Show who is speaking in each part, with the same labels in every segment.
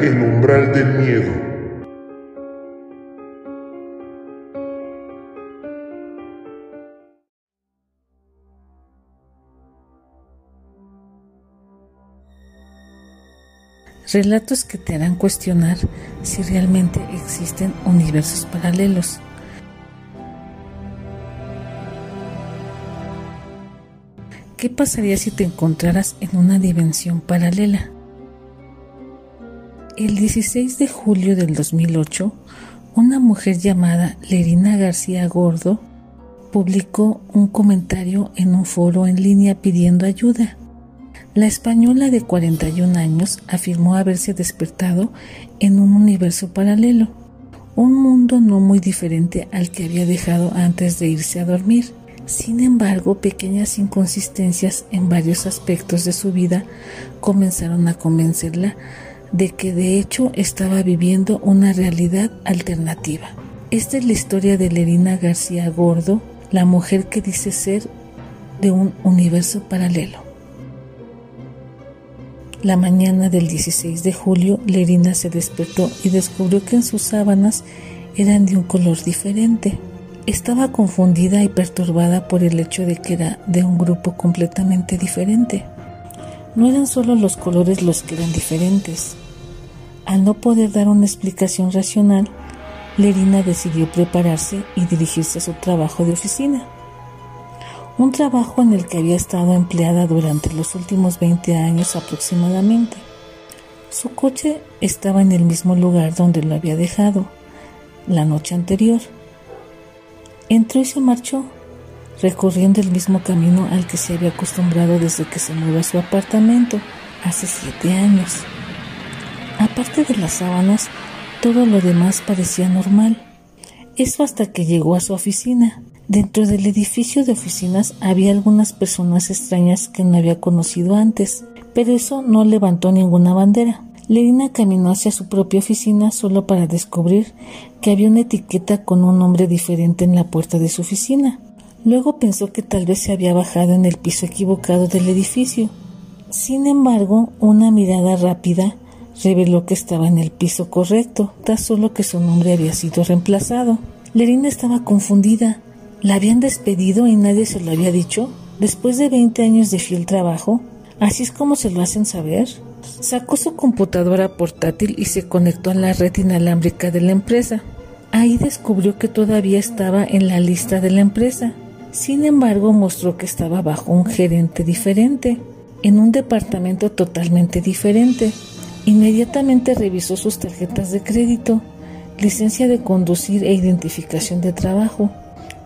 Speaker 1: El umbral del miedo.
Speaker 2: Relatos que te harán cuestionar si realmente existen universos paralelos. ¿Qué pasaría si te encontraras en una dimensión paralela? El 16 de julio del 2008, una mujer llamada Lerina García Gordo publicó un comentario en un foro en línea pidiendo ayuda. La española de 41 años afirmó haberse despertado en un universo paralelo, un mundo no muy diferente al que había dejado antes de irse a dormir. Sin embargo, pequeñas inconsistencias en varios aspectos de su vida comenzaron a convencerla de que de hecho estaba viviendo una realidad alternativa. Esta es la historia de Lerina García Gordo, la mujer que dice ser de un universo paralelo. La mañana del 16 de julio, Lerina se despertó y descubrió que en sus sábanas eran de un color diferente. Estaba confundida y perturbada por el hecho de que era de un grupo completamente diferente. No eran solo los colores los que eran diferentes. Al no poder dar una explicación racional, Lerina decidió prepararse y dirigirse a su trabajo de oficina un trabajo en el que había estado empleada durante los últimos 20 años aproximadamente. Su coche estaba en el mismo lugar donde lo había dejado la noche anterior. Entró y se marchó, recorriendo el mismo camino al que se había acostumbrado desde que se mudó a su apartamento hace siete años. Aparte de las sábanas, todo lo demás parecía normal. Eso hasta que llegó a su oficina. Dentro del edificio de oficinas había algunas personas extrañas que no había conocido antes, pero eso no levantó ninguna bandera. Lerina caminó hacia su propia oficina solo para descubrir que había una etiqueta con un nombre diferente en la puerta de su oficina. Luego pensó que tal vez se había bajado en el piso equivocado del edificio. Sin embargo, una mirada rápida reveló que estaba en el piso correcto, tan solo que su nombre había sido reemplazado. Lerina estaba confundida. ¿La habían despedido y nadie se lo había dicho? Después de 20 años de fiel trabajo, así es como se lo hacen saber. Sacó su computadora portátil y se conectó a la red inalámbrica de la empresa. Ahí descubrió que todavía estaba en la lista de la empresa. Sin embargo, mostró que estaba bajo un gerente diferente, en un departamento totalmente diferente. Inmediatamente revisó sus tarjetas de crédito, licencia de conducir e identificación de trabajo.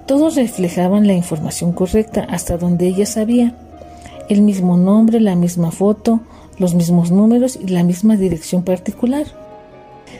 Speaker 2: Todos reflejaban la información correcta hasta donde ella sabía. El mismo nombre, la misma foto, los mismos números y la misma dirección particular.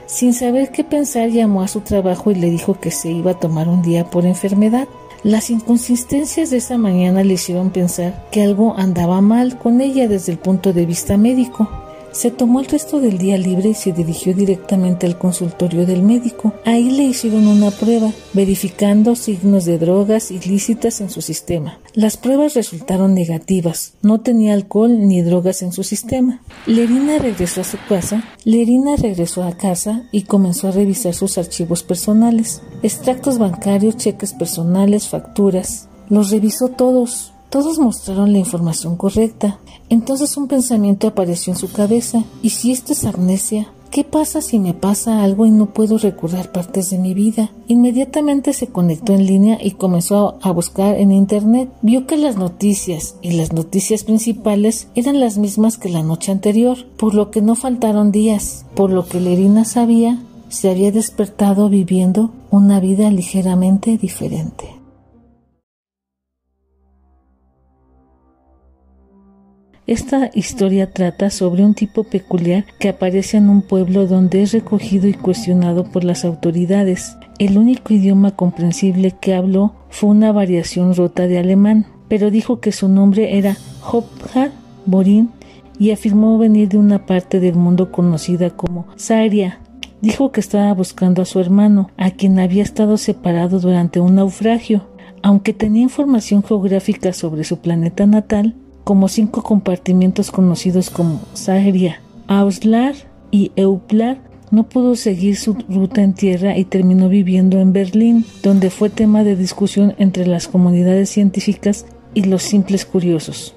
Speaker 2: Sin saber qué pensar, llamó a su trabajo y le dijo que se iba a tomar un día por enfermedad. Las inconsistencias de esa mañana le hicieron pensar que algo andaba mal con ella desde el punto de vista médico. Se tomó el resto del día libre y se dirigió directamente al consultorio del médico. Ahí le hicieron una prueba, verificando signos de drogas ilícitas en su sistema. Las pruebas resultaron negativas. No tenía alcohol ni drogas en su sistema. Lerina regresó a su casa. Lerina regresó a casa y comenzó a revisar sus archivos personales. Extractos bancarios, cheques personales, facturas. Los revisó todos. Todos mostraron la información correcta. Entonces un pensamiento apareció en su cabeza. ¿Y si esto es amnesia? ¿Qué pasa si me pasa algo y no puedo recordar partes de mi vida? Inmediatamente se conectó en línea y comenzó a buscar en Internet. Vio que las noticias y las noticias principales eran las mismas que la noche anterior, por lo que no faltaron días, por lo que Lerina sabía se había despertado viviendo una vida ligeramente diferente. Esta historia trata sobre un tipo peculiar que aparece en un pueblo donde es recogido y cuestionado por las autoridades. El único idioma comprensible que habló fue una variación rota de alemán, pero dijo que su nombre era Hopjar Borin y afirmó venir de una parte del mundo conocida como Saria. Dijo que estaba buscando a su hermano, a quien había estado separado durante un naufragio. Aunque tenía información geográfica sobre su planeta natal, como cinco compartimientos conocidos como Saheria, Auslar y Euplar no pudo seguir su ruta en tierra y terminó viviendo en Berlín, donde fue tema de discusión entre las comunidades científicas y los simples curiosos.